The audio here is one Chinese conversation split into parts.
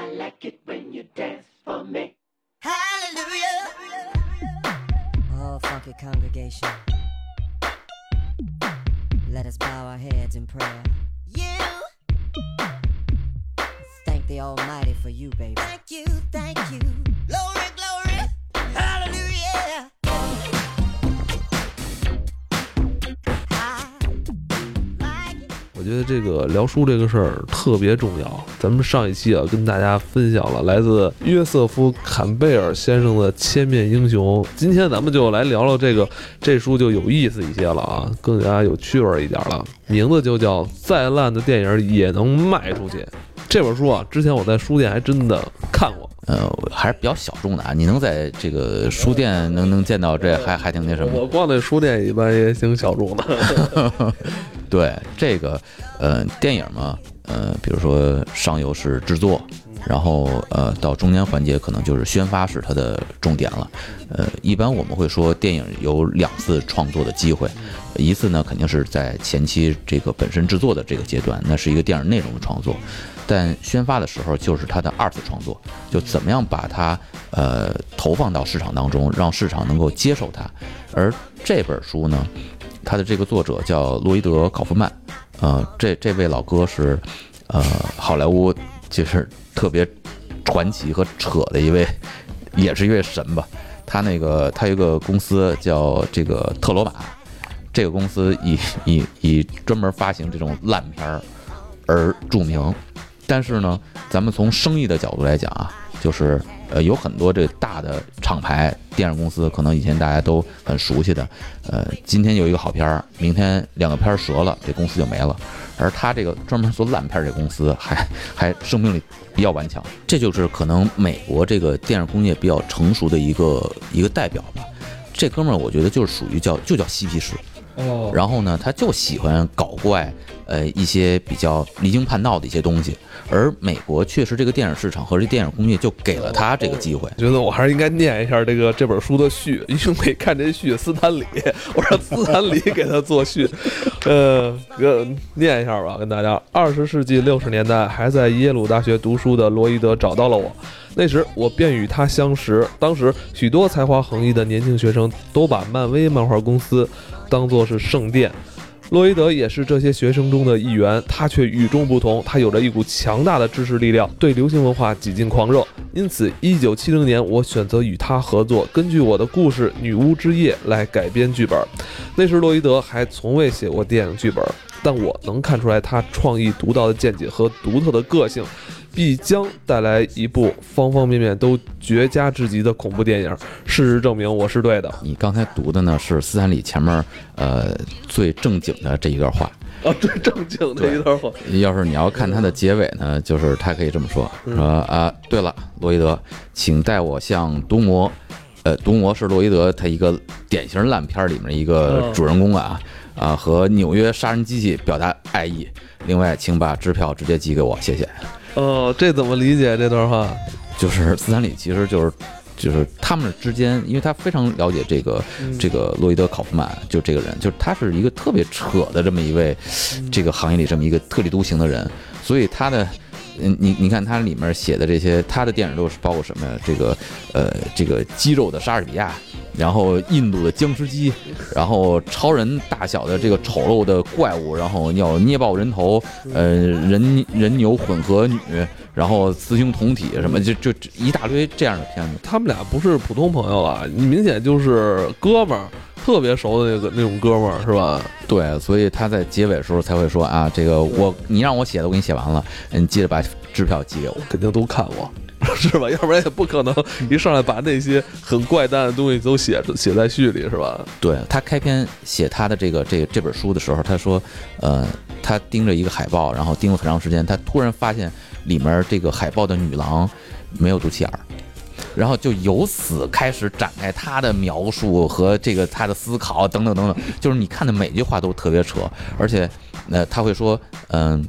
I like it when you dance for me. Hallelujah. Oh, funky congregation. Let us bow our heads in prayer. You, Thank the Almighty for you, baby. thank you, thank you. 得这个聊书这个事儿特别重要。咱们上一期啊，跟大家分享了来自约瑟夫·坎贝尔先生的《千面英雄》。今天咱们就来聊聊这个，这书就有意思一些了啊，更加有趣味儿一点了。名字就叫《再烂的电影也能卖出去》。这本书啊，之前我在书店还真的看过。呃，还是比较小众的啊。你能在这个书店能能见到这还还挺那什么。我逛那书店一般也挺小众的。对这个，呃，电影嘛，呃，比如说上游是制作，然后呃，到中间环节可能就是宣发是它的重点了。呃，一般我们会说电影有两次创作的机会，一次呢肯定是在前期这个本身制作的这个阶段，那是一个电影内容的创作。但宣发的时候就是它的二次创作，就怎么样把它呃投放到市场当中，让市场能够接受它。而这本书呢，他的这个作者叫洛伊德·考夫曼，呃，这这位老哥是呃好莱坞就是特别传奇和扯的一位，也是一位神吧。他那个他有个公司叫这个特罗马，这个公司以以以专门发行这种烂片儿而著名。但是呢，咱们从生意的角度来讲啊，就是呃有很多这大的厂牌电影公司，可能以前大家都很熟悉的，呃，今天有一个好片儿，明天两个片儿折了，这公司就没了。而他这个专门做烂片儿这公司还 还生命力比较顽强，这就是可能美国这个电影工业比较成熟的一个一个代表吧。这哥们儿我觉得就是属于叫就叫嬉皮士，哦然后呢，他就喜欢搞怪，呃，一些比较离经叛道的一些东西。而美国确实这个电影市场和这电影工业就给了他这个机会。觉得我还是应该念一下这个这本书的序，因为看这序，斯坦李，我让斯坦李给他作序，呃，呃念一下吧，跟大家。二十世纪六十年代，还在耶鲁大学读书的罗伊德找到了我，那时我便与他相识。当时许多才华横溢的年轻学生都把漫威漫画公司当作是圣殿。洛伊德也是这些学生中的一员，他却与众不同，他有着一股强大的知识力量，对流行文化几近狂热。因此，一九七零年，我选择与他合作，根据我的故事《女巫之夜》来改编剧本。那时，洛伊德还从未写过电影剧本，但我能看出来他创意独到的见解和独特的个性，必将带来一部方方面面都绝佳至极的恐怖电影。事实证明，我是对的。你刚才读的呢是斯坦李前面呃最正经的这一段话。啊，最正经的一段话。要是你要看它的结尾呢，就是他可以这么说：说啊，对了，罗伊德，请带我向毒魔，呃，毒魔是洛伊德他一个典型烂片儿里面一个主人公啊啊，和纽约杀人机器表达爱意。另外，请把支票直接寄给我，谢谢。哦，这怎么理解这段话？就是斯坦李其实就是。就是他们之间，因为他非常了解这个、这个洛伊德·考夫曼，就这个人，就是他是一个特别扯的这么一位，这个行业里这么一个特立独行的人，所以他的，嗯，你你看他里面写的这些，他的电影都是包括什么呀？这个呃，这个肌肉的莎士比亚，然后印度的僵尸鸡，然后超人大小的这个丑陋的怪物，然后要捏爆人头，呃，人人牛混合女。然后雌雄同体什么，就就一大堆这样的片子。他们俩不是普通朋友啊，你明显就是哥们儿，特别熟的那个那种哥们儿，是吧？对，所以他在结尾的时候才会说啊，这个我你让我写的，我给你写完了，你记得把支票寄给我。肯定都看过，是吧？要不然也不可能一上来把那些很怪诞的东西都写写在序里，是吧？对他开篇写他的这个这这本书的时候，他说，呃，他盯着一个海报，然后盯了很长时间，他突然发现。里面这个海报的女郎没有肚脐眼儿，然后就由此开始展开他的描述和这个他的思考等等等等，就是你看的每句话都特别扯，而且，呃，他会说，嗯，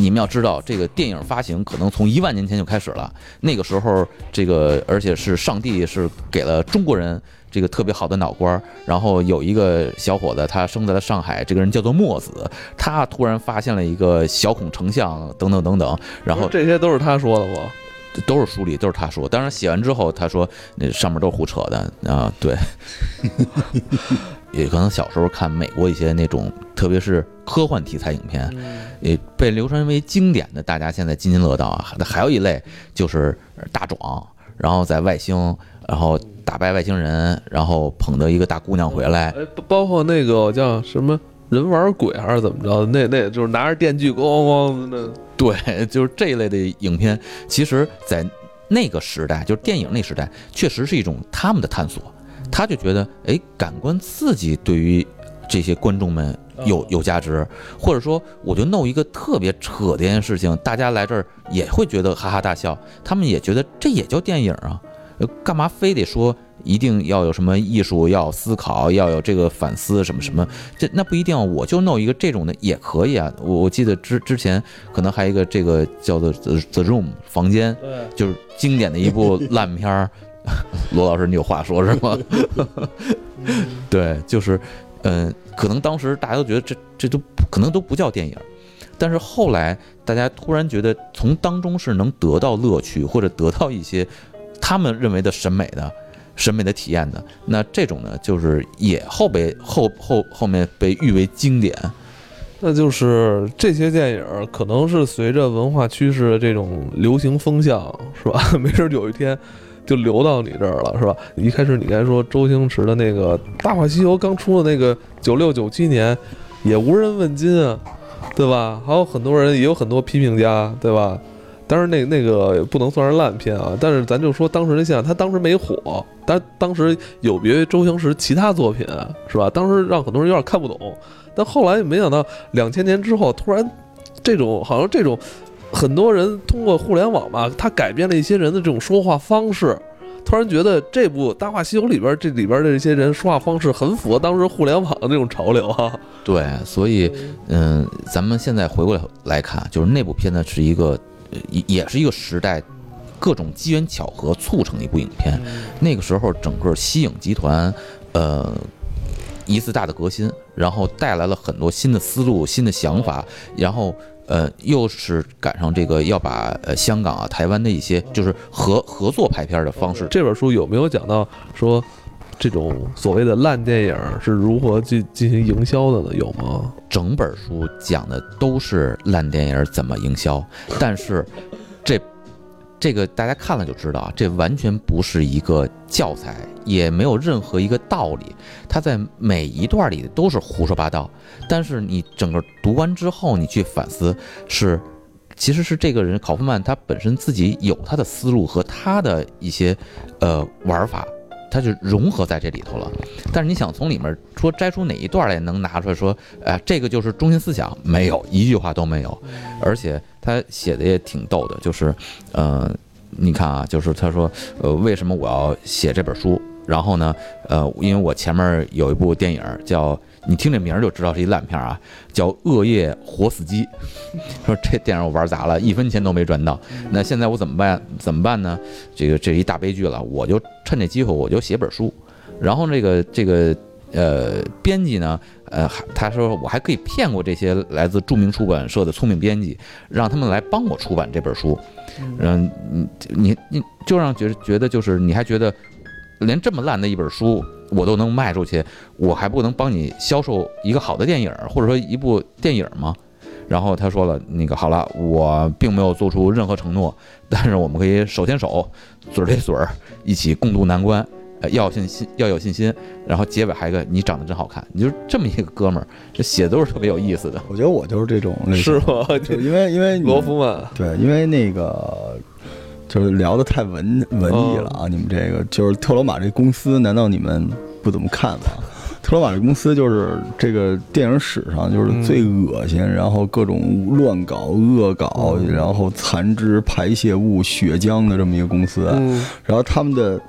你们要知道，这个电影发行可能从一万年前就开始了，那个时候，这个而且是上帝是给了中国人。这个特别好的脑瓜，然后有一个小伙子，他生在了上海，这个人叫做墨子，他突然发现了一个小孔成像，等等等等，然后这些都是他说的不？都是书里都是他说，当然写完之后他说那上面都是胡扯的啊，对，也可能小时候看美国一些那种，特别是科幻题材影片，也被流传为经典的，大家现在津津乐道啊。还有一类就是大壮，然后在外星，然后打败外星人，然后捧着一个大姑娘回来，哎，包包括那个叫什么人玩鬼还是怎么着的，那那就是拿着电锯咣咣咣的对，就是这一类的影片，其实，在那个时代，就是电影那时代，确实是一种他们的探索。他就觉得，哎，感官刺激对于这些观众们有有价值，或者说，我就弄一个特别扯的一件事情，大家来这儿也会觉得哈哈大笑，他们也觉得这也叫电影啊，呃干嘛非得说一定要有什么艺术，要思考，要有这个反思什么什么？这那不一定，我就弄一个这种的也可以啊。我我记得之之前可能还有一个这个叫做 The The Room 房间，对，就是经典的一部烂片儿。罗老师，你有话说是吗？对，就是，嗯、可能当时大家都觉得这这都可能都不叫电影，但是后来大家突然觉得从当中是能得到乐趣，或者得到一些他们认为的审美的审美的体验的，那这种呢，就是也后被后后后面被誉为经典。那就是这些电影可能是随着文化趋势的这种流行风向，是吧？没准儿有一天就流到你这儿了，是吧？一开始你该说周星驰的那个《大话西游》刚出的那个九六九七年，也无人问津啊，对吧？还有很多人，也有很多批评家，对吧？当然那那个也不能算是烂片啊，但是咱就说当时的现象，他当时没火，但当时有别于周星驰其他作品，是吧？当时让很多人有点看不懂。但后来没想到，两千年之后，突然这种好像这种很多人通过互联网吧，他改变了一些人的这种说话方式。突然觉得这部《大话西游》里边这里边的这些人说话方式很符合当时互联网的那种潮流啊。对，所以，嗯，咱们现在回过来来看，就是那部片呢是一个，呃也也是一个时代，各种机缘巧合促成的一部影片。那个时候，整个西影集团，呃，一次大的革新，然后带来了很多新的思路、新的想法，然后。呃，又是赶上这个要把呃香港啊、台湾的一些就是合合作拍片的方式，这本书有没有讲到说这种所谓的烂电影是如何进进行营销的呢？有吗？整本书讲的都是烂电影怎么营销，但是这这个大家看了就知道啊，这完全不是一个教材，也没有任何一个道理，他在每一段里都是胡说八道。但是你整个读完之后，你去反思，是其实是这个人考夫曼他本身自己有他的思路和他的一些呃玩法。它就融合在这里头了，但是你想从里面说摘出哪一段来能拿出来说，哎、这个就是中心思想，没有一句话都没有，而且他写的也挺逗的，就是，呃，你看啊，就是他说，呃，为什么我要写这本书？然后呢，呃，因为我前面有一部电影叫，你听这名儿就知道是一烂片儿啊，叫《恶夜活死鸡》。说这电影我玩砸了，一分钱都没赚到。那现在我怎么办？怎么办呢？这个这是一大悲剧了。我就趁这机会，我就写本书。然后这个这个呃，编辑呢，呃，还他说我还可以骗过这些来自著名出版社的聪明编辑，让他们来帮我出版这本书。嗯，你你你就让觉觉得就是你还觉得连这么烂的一本书我都能卖出去，我还不能帮你销售一个好的电影，或者说一部电影吗？然后他说了，那个好了，我并没有做出任何承诺，但是我们可以手牵手，嘴儿对嘴儿，一起共度难关。呃，要有信心，要有信心。然后结尾还有一个，你长得真好看，你就这么一个哥们儿，这写的都是特别有意思的。我觉得我就是这种类型是，吗？就因为因为罗夫曼，对，因为那个 就是聊的太文文艺了啊！你们这个就是特罗马这公司，难道你们不怎么看吗？特罗马这公司就是这个电影史上就是最恶心，然后各种乱搞、恶搞，然后残肢、排泄物、血浆的这么一个公司。嗯，然后他们的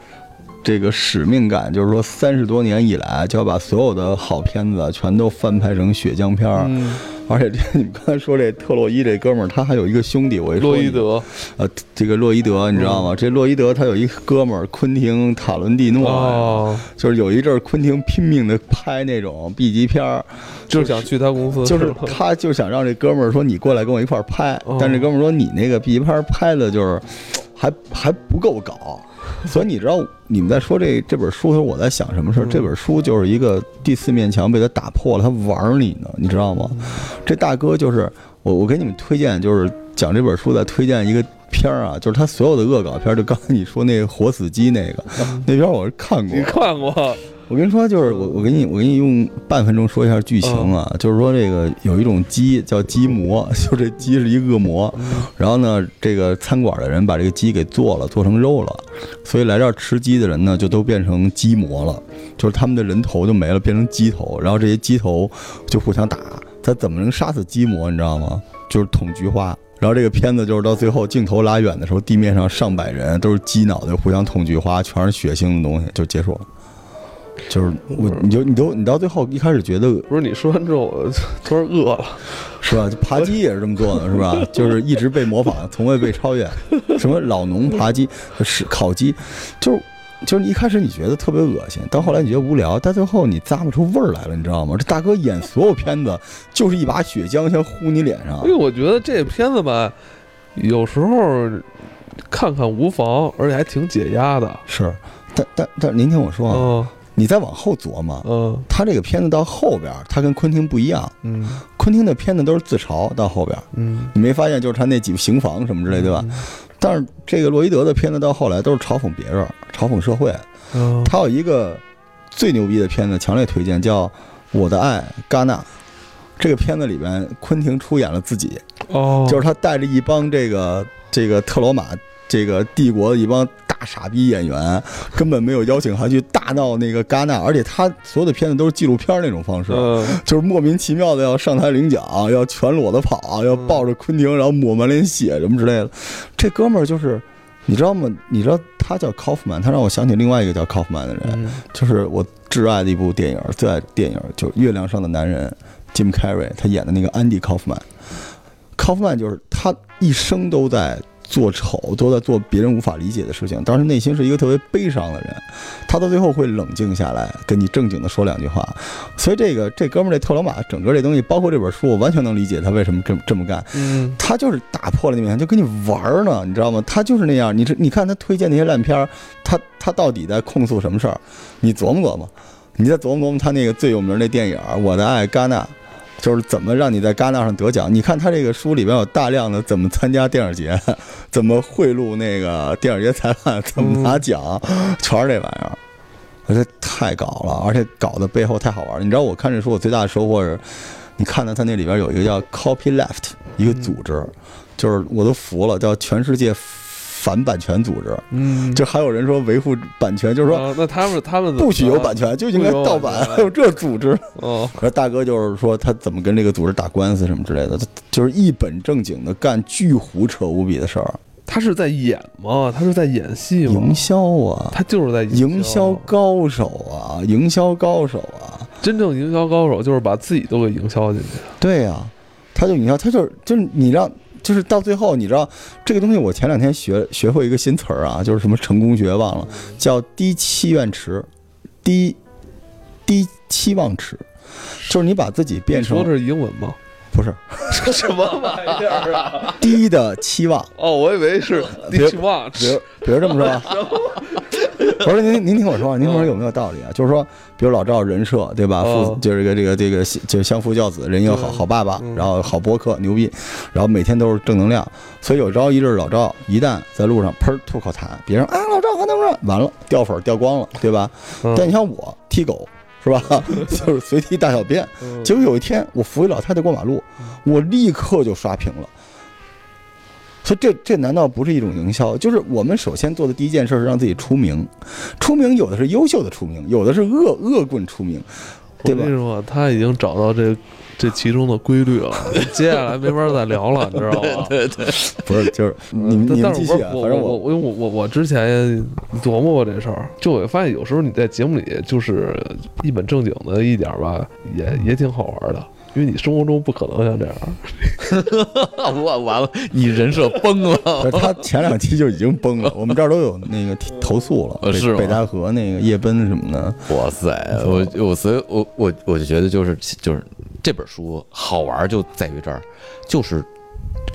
这个使命感就是说，三十多年以来就要把所有的好片子全都翻拍成血浆片儿。嗯而且这你们刚才说这特洛伊这哥们儿，他还有一个兄弟，我一说洛伊德，呃，这个洛伊德你知道吗？这洛伊德他有一哥们儿昆汀塔伦蒂诺，哦，就是有一阵儿昆汀拼命的拍那种 B 级片儿，就是想去他公司，就是吧他就想让这哥们儿说你过来跟我一块儿拍，哦但这哥们儿说你那个 B 级片儿拍的就是还还不够搞。所以你知道你们在说这这本书的时候，我在想什么事儿？嗯这本书就是一个第四面墙被他打破了，他玩儿你呢，你知道吗？这大哥就是我，我给你们推荐，就是讲这本书在推荐一个片儿啊，就是他所有的恶搞片儿，就刚才你说那个活死鸡那个那片儿我是看过你，看过？我跟你说，就是我我给你我给你用半分钟说一下剧情啊，就是说这个有一种鸡叫鸡魔，就这鸡是一恶魔，然后呢，这个餐馆的人把这个鸡给做了，做成肉了，所以来这儿吃鸡的人呢，就都变成鸡魔了，就是他们的人头就没了，变成鸡头，然后这些鸡头就互相打，他怎么能杀死鸡魔，你知道吗？就是捅菊花。然后这个片子就是到最后镜头拉远的时候，地面上上百人都是鸡脑袋互相捅菊花，全是血腥的东西，就结束了。就是我，你就你都你到最后一开始觉得不是你说完之后，我突然饿了。是吧？就扒鸡也是这么做的，是吧？就是一直被模仿，从未被超越。什么老农扒鸡、是烤鸡，就是就是一开始你觉得特别恶心，到后来你觉得无聊，但最后你咂不出味儿来了，你知道吗？这大哥演所有片子就是一把血浆先呼你脸上因为，我觉得这片子吧，有时候看看无妨，而且还挺解压的。是。但但但您听我说啊，嗯你再往后琢磨，嗯他这个片子到后边，他跟昆汀不一样，嗯昆汀的片子都是自嘲，到后边。嗯，你没发现就是他那几个刑房什么之类，对吧？但是这个洛伊德的片子到后来都是嘲讽别人，嘲讽社会。嗯？他有一个最牛逼的片子，强烈推荐，叫《我的爱戛纳》。这个片子里边，昆汀出演了自己，哦，就是他带着一帮这个这个特罗马这个帝国的一帮大傻逼演员，根本没有邀请函去大闹那个戛纳，而且他所有的片子都是纪录片那种方式，嗯就是莫名其妙的要上台领奖，要全裸的跑，要抱着昆汀，然后抹满脸血什么之类的。这哥们儿就是，你知道吗？你知道他叫 Kaufman，他让我想起另外一个叫 Kaufman 的人，嗯就是我挚爱的一部电影，最爱的电影就是《月亮上的男人》，Jim Carrey 他演的那个安迪·考夫曼。考夫曼就是他一生都在做丑，都在做别人无法理解的事情，当时内心是一个特别悲伤的人。他到最后会冷静下来，跟你正经的说两句话。所以这个这哥们儿这特罗马整个这东西，包括这本书，我完全能理解他为什么这么这么干。嗯他就是打破了那面，就跟你玩儿呢，你知道吗？他就是那样。你这你看他推荐那些烂片儿，他他到底在控诉什么事儿？你琢磨琢磨，你再琢磨琢磨他那个最有名的电影《我的爱戛纳》，就是怎么让你在戛纳上得奖。你看他这个书里边有大量的怎么参加电影节，怎么贿赂那个电影节裁判，怎么拿奖，全是这玩意儿。我觉得太搞了，而且搞的背后太好玩了。你知道我看这书我最大的收获是，你看到他那里边有一个叫 Copy Left 一个组织，就是我都服了，叫全世界反版权组织。嗯，就还有人说维护版权，就是说啊那他们他们不许有版权，就应该盗版，还 有这组织。哦，而大哥就是说他怎么跟这个组织打官司什么之类的，他就是一本正经的干巨胡扯无比的事儿，他是在演吗？他是在演戏吗？营销啊，他就是在营销高手啊，营销高手啊。真正营销高手就是把自己都给营销进去。对呀、他就营销，他就是就是你让，就是到最后，你知道这个东西，我前两天学学会一个新词儿啊，就是什么成功学忘了，叫低期愿池，低低期望池，就是你把自己变成你说的是英文吗？不是 什么玩意儿啊？低的期望，哦，我以为是别 Ditch Watch 比如比如这么说啊，我说您您听我说，您说有没有道理啊？就是说，比如老赵人设对吧？父哦就是这个这个这个就是相夫教子，人又好嗯好爸爸，嗯然后好播客牛逼，然后每天都是正能量。所以有朝一日老赵一旦在路上喷吐口痰，别人啊老赵好怎么着，完了掉粉掉光了，对吧？嗯但你像我踢狗是吧？就是随地大小便，嗯结果有一天我扶一老太太过马路，我立刻就刷屏了。所以这这难道不是一种营销？就是我们首先做的第一件事是让自己出名，出名有的是优秀的出名，有的是恶恶棍出名，对吧我跟你？说，他已经找到这这其中的规律了，接下来没法再聊了，你知道吗？对对，不是，就是你们但你们继续啊，但是我我反正我我我我我我之前琢磨过这事儿，就我发现有时候你在节目里就是一本正经的一点儿吧，也也挺好玩的，因为你生活中不可能像这样。我完了，你人设崩了。他前两期就已经崩了，我们这儿都有那个投诉了，呃是北戴河那个夜奔什么的，哇塞，我我所以我我我就觉得就是就是这本书好玩就在于这儿，就是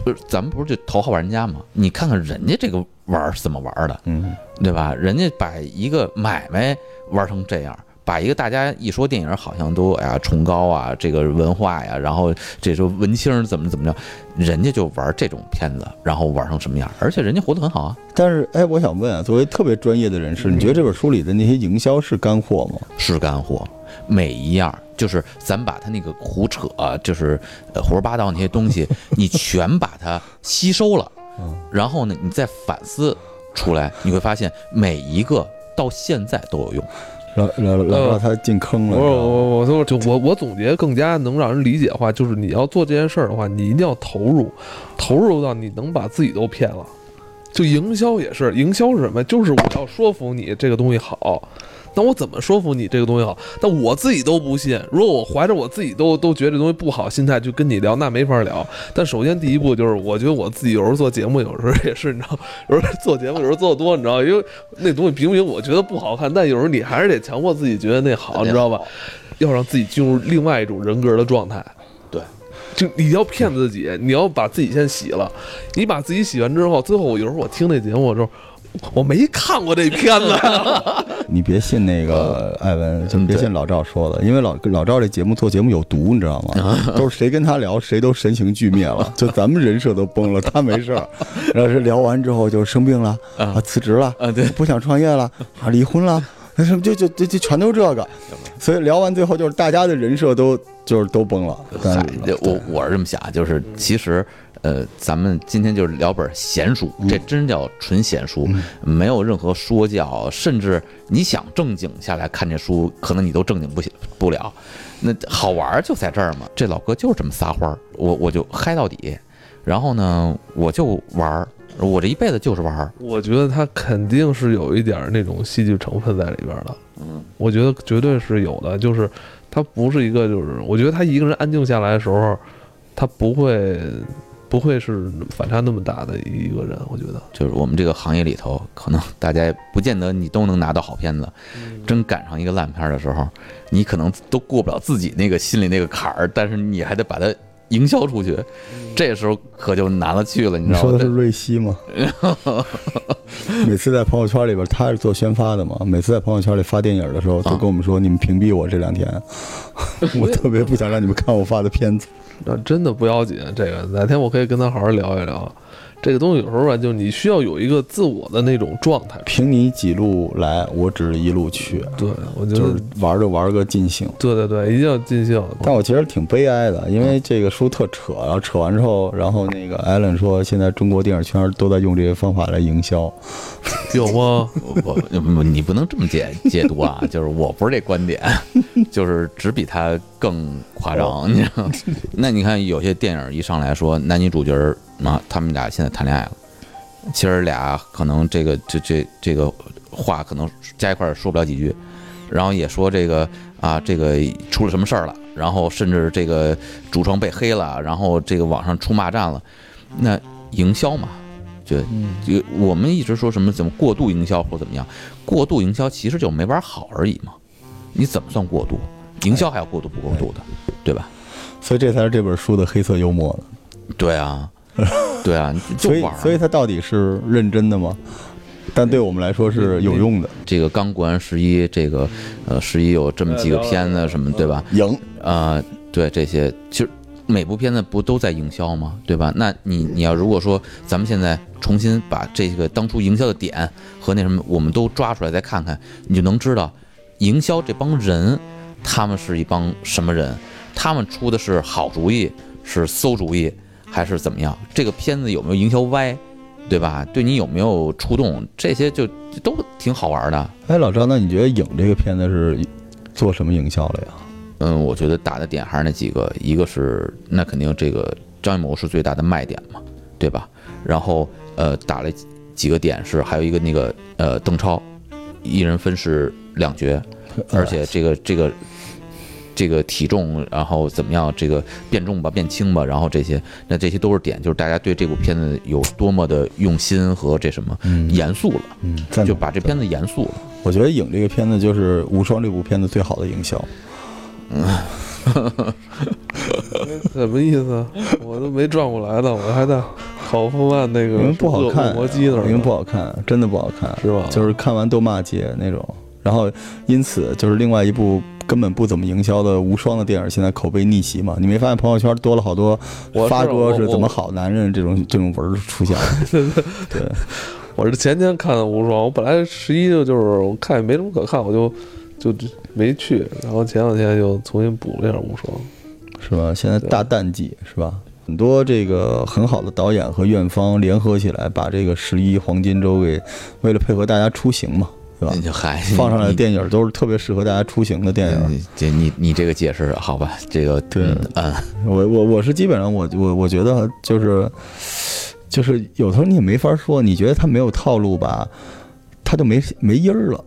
呃咱们不是就头号玩家吗？你看看人家这个玩儿是怎么玩儿的，嗯，对吧？人家把一个买卖玩成这样，把一个大家一说电影好像都哎呀崇高啊，这个文化呀，然后这时候文青怎么怎么着，人家就玩这种片子，然后玩成什么样，而且人家活得很好啊，但是哎，我想问啊，作为特别专业的人士，你觉得这本书里的那些营销是干货吗？是干货，每一样就是咱把它那个胡扯，就是呃胡说八道那些东西，你全把它吸收了，然后呢，你再反思出来，你会发现每一个到现在都有用。老老老让他进坑了，我是我我就就我我总结更加能让人理解的话，就是你要做这件事儿的话，你一定要投入，投入到你能把自己都骗了。就营销也是，营销是什么？就是我要说服你这个东西好，那我怎么说服你这个东西好？但我自己都不信。如果我怀着我自己都都觉得这东西不好心态去跟你聊，那没法聊。但首先第一步就是，我觉得我自己有时候做节目，有时候也是，你知道，有时候做节目有时候做的多，你知道，因为那东西明明我觉得不好看，但有时候你还是得强迫自己觉得那好，你知道吧？要让自己进入另外一种人格的状态。对，就你要骗自己，你要把自己先洗了。你把自己洗完之后，最后我有时候我听那节目的时候，我没看过这片子。你别信那个艾文，就别信老赵说的，因为老老赵这节目做节目有毒，你知道吗？都是谁跟他聊，谁都神情俱灭了，就咱们人设都崩了，他没事儿。然后是聊完之后就生病了啊，辞职了啊对不想创业了啊，离婚了。那什么就就就就全都这个，所以聊完最后就是大家的人设都就是都崩了。我我是这么想，就是其实。呃，咱们今天就是聊本闲书，这真叫纯闲书，没有任何说教，甚至你想正经下来看这书，可能你都正经不不了。那好玩儿就在这儿嘛，这老哥就是这么撒欢儿，我我就嗨到底，然后呢，我就玩儿，我这一辈子就是玩儿，我觉得他肯定是有一点儿那种戏剧成分在里边儿的。嗯，我觉得绝对是有的，就是他不是一个，就是我觉得他一个人安静下来的时候，他不会不会是反差那么大的一个人。我觉得，就是我们这个行业里头，可能大家不见得你都能拿到好片子，真赶上一个烂片儿的时候，你可能都过不了自己那个心里那个坎儿，但是你还得把它营销出去，这时候可就难了去了，你知道吗说的是？瑞希吗？每次在朋友圈里边，他是做宣发的嘛。每次在朋友圈里发电影的时候，都跟我们说：“你们屏蔽我这两天，我特别不想让你们看我发的片子。那真的不要紧，这个哪天我可以跟他好好聊一聊。这个东西有时候吧，就你需要有一个自我的那种状态”。凭你几路来，我只是一路去，对，我觉得就是，玩就玩个尽兴。对对对，一定要尽兴。但我其实挺悲哀的，因为这个书特扯，然后扯完之后，然后那个艾伦说，现在中国电影圈都在用这些方法来营销。有吗？我我你不能这么解解读啊，就是我不是这观点，就是只比他更夸张，你知道吗？那你看有些电影一上来说男女主角儿嘛，他们俩现在谈恋爱了，其实俩可能这个这这这个话可能加一块儿说不了几句，然后也说这个啊这个出了什么事儿了，然后甚至这个主创被黑了，然后这个网上出骂战了，那营销嘛，就就我们一直说什么怎么过度营销或怎么样，过度营销其实就没玩好而已嘛。你怎么算过度？营销还要过度不过度的，对吧？所以这才是这本书的黑色幽默呢。对啊，对啊，所以。所以他到底是认真的吗？但对我们来说是有用的。这个刚过完十一，这个呃十一有这么几个片子什么，对吧？赢，啊，对这些，其实每部片子不都在营销吗？对吧？那你你要如果说咱们现在重新把这个当初营销的点和那什么，我们都抓出来再看看，你就能知道，营销这帮人，他们是一帮什么人？他们出的是好主意，是馊主意，还是怎么样？这个片子有没有营销歪？对吧？对你有没有触动？这些就就都挺好玩的。哎，老张，那你觉得《影》这个片子是做什么营销了呀？嗯，我觉得打的点还是那几个，一个是那肯定这个张艺谋是最大的卖点嘛，对吧？然后呃打了几几个点是还有一个那个呃邓超，一人分饰两角，而且这个这个这个体重，然后怎么样，这个变重吧，变轻吧，然后这些，那这些都是点，就是大家对这部片子有多么的用心和这什么嗯严肃了，嗯，就把这片子严肃了。我觉得《影》这个片子就是《无双》这部片子最好的营销。嗯 什么意思？我都没转过来呢，我还在考夫曼那个不好看，恶魔机那儿因为不好看，真的不好看，是吧就是看完都骂街那种。然后因此就是另外一部根本不怎么营销的无双的电影，现在口碑逆袭嘛。你没发现朋友圈多了好多我发哥是怎么好男人这种这种文出现了？对，我是前天看的无双，我本来十一就是我看也没什么可看，我就就没去，然后前两天又重新补了一下无双。是吧？现在大淡季是吧？很多这个很好的导演和院方联合起来，把这个十一黄金周给为了配合大家出行嘛，对吧那？就嗨，放上来的电影都是特别适合大家出行的电影。你这你你这个解释好吧？这个对嗯嗯，我我我是基本上我我我觉得就是就是有时候你也没法说，你觉得他没有套路吧，他就没没音儿了。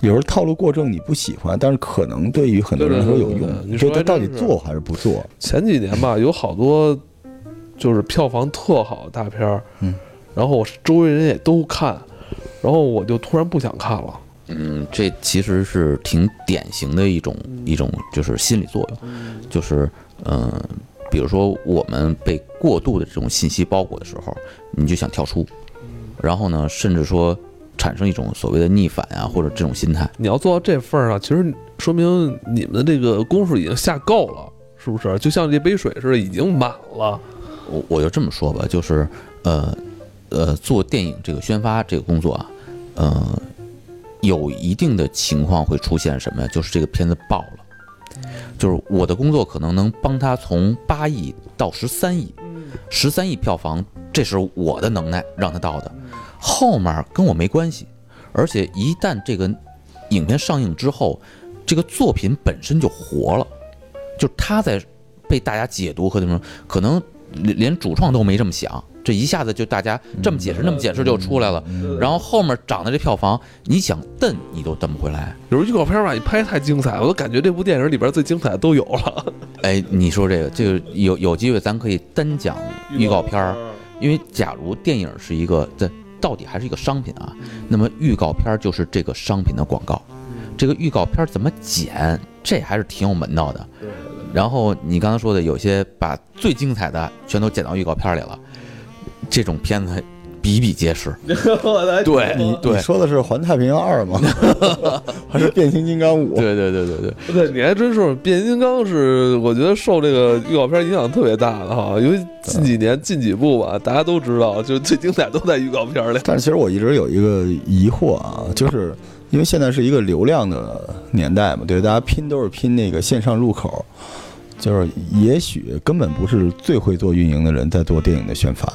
有时候套路过正你不喜欢，但是可能对于很多人来说有用对对对对。你说他到底做还是不做？前几年吧，有好多就是票房特好的大片儿，嗯，然后我周围人也都看，然后我就突然不想看了。嗯，这其实是挺典型的一种一种就是心理作用，就是嗯、呃比如说我们被过度的这种信息包裹的时候，你就想跳出，然后呢，甚至说产生一种所谓的逆反啊，或者这种心态。你要做到这份儿上，其实说明你们的这个功夫已经下够了，是不是？就像这杯水似的，已经满了。我我就这么说吧，就是呃呃，做电影这个宣发这个工作啊，呃，有一定的情况会出现什么呀？就是这个片子爆了，就是我的工作可能能帮他从八亿到十三亿，十三亿票房，这是我的能耐让他到的，后面跟我没关系。而且一旦这个影片上映之后，这个作品本身就活了，就是他在被大家解读和什么可能连连主创都没这么想，这一下子就大家这么解释那么解释就出来了，然后后面涨的这票房，你想蹬你都蹬不回来。有时候预告片吧，你拍太精彩，我都感觉这部电影里边最精彩的都有了。哎，你说这个，这个有有机会咱可以单讲预告片儿，因为假如电影是一个在到底还是一个商品啊，那么预告片就是这个商品的广告。这个预告片怎么剪，这还是挺有门道的。然后你刚才说的，有些把最精彩的全都剪到预告片儿里了，这种片子比比皆是。对你对你说的是《环太平洋二》吗？还是《变形金刚五》？对对对对对，对，你还真是变形金刚是我觉得受这个预告片影响特别大的哈，因为近几年近几部吧，大家都知道，就最精彩都在预告片里。但是其实我一直有一个疑惑啊，就是因为现在是一个流量的年代嘛，对，大家拼都是拼那个线上入口，就是也许根本不是最会做运营的人在做电影的宣发。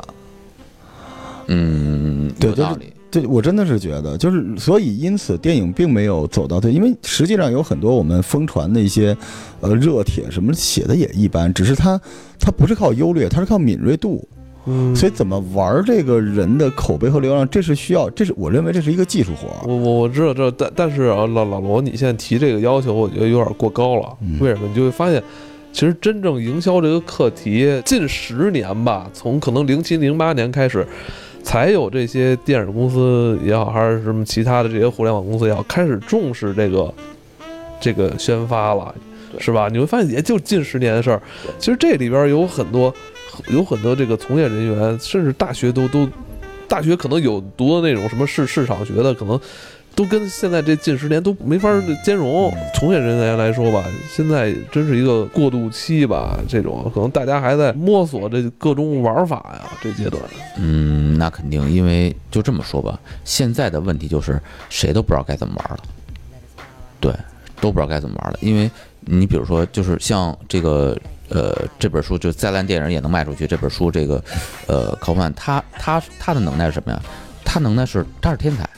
嗯，对就是。对我真的是觉得，就是所以因此电影并没有走到对，因为实际上有很多我们疯传的一些呃热帖什么写的也一般，只是它它不是靠优劣，它是靠敏锐度。嗯所以怎么玩这个人的口碑和流量，这是需要，这是我认为这是一个技术活儿。我我我知道，知道，但但是啊，老老罗，你现在提这个要求，我觉得有点过高了。嗯为什么？你就会发现，其实真正营销这个课题，近十年吧，从可能零七零八年开始，才有这些电影公司也好，还是什么其他的这些互联网公司也好，开始重视这个这个宣发了，是吧？你会发现，也就近十年的事儿。其实这里边有很多有很多这个从业人员，甚至大学都都大学可能有读的那种什么市市场学的，可能都跟现在这近十年都没法兼容。从业人员来说吧，现在真是一个过渡期吧，这种可能大家还在摸索这各种玩法呀，这阶段。嗯，那肯定，因为就这么说吧，现在的问题就是谁都不知道该怎么玩了，对，都不知道该怎么玩了。因为你比如说，就是像这个呃这本书，就再烂电影也能卖出去。这本书，这个呃考曼他他他的能耐是什么呀？他能耐是他是天才，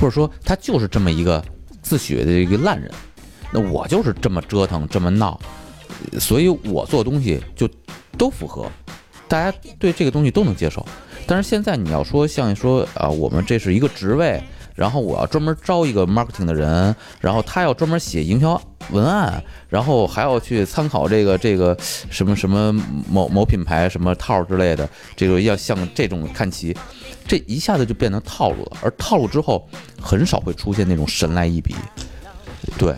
或者说他就是这么一个自诩的一个烂人。那我就是这么折腾，这么闹，所以我做东西就都符合。大家对这个东西都能接受。但是现在你要说像说啊，我们这是一个职位，然后我要专门招一个 marketing 的人，然后他要专门写营销文案，然后还要去参考这个这个什么什么某某品牌什么套之类的，这个要向这种看齐，这一下子就变成套路了。而套路之后，很少会出现那种神来一笔。对，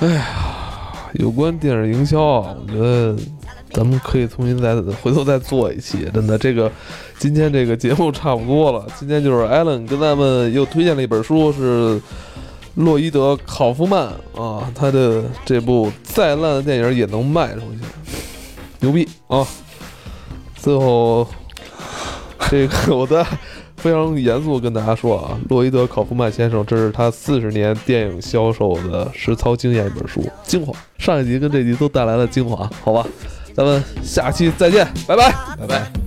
哎呀有关电影营销啊，我觉得咱们可以重新再回头再做一期。真的，这个今天这个节目差不多了。今天就是艾伦跟咱们又推荐了一本书，是洛伊德·考夫曼啊，他的这部再烂的电影也能卖出去，牛逼啊！最后，这个我在。非常严肃跟大家说啊，洛伊德·考夫曼先生，这是他四十年电影销售的实操经验一本书，精华。上一集跟这集都带来了精华，好吧，咱们下期再见，拜拜，拜拜。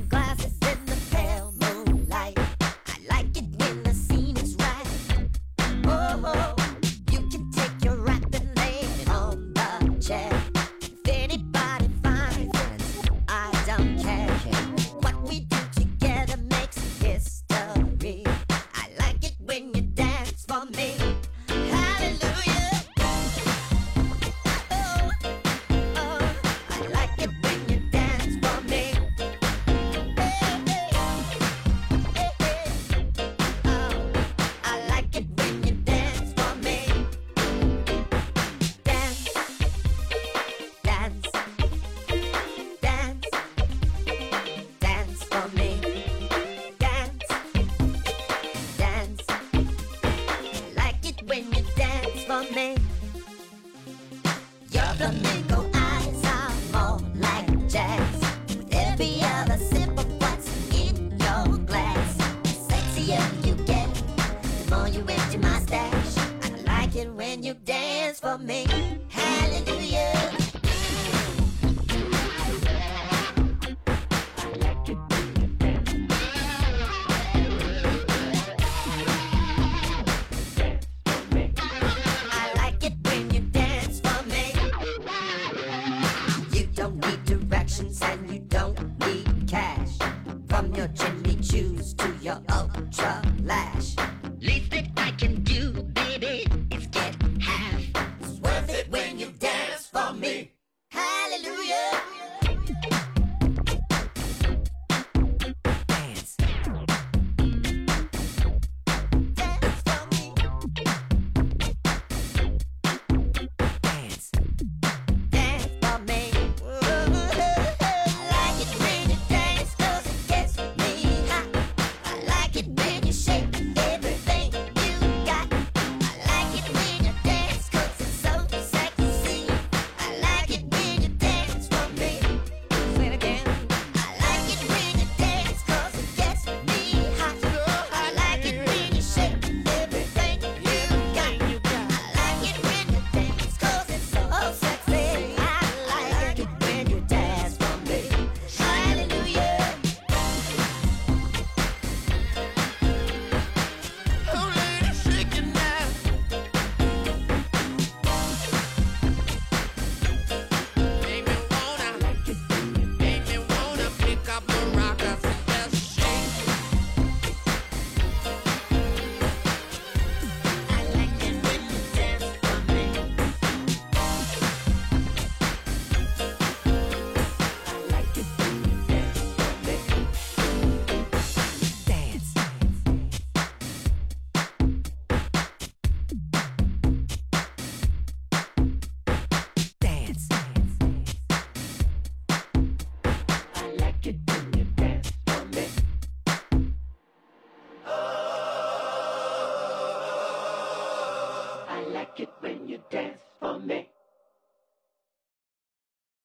me.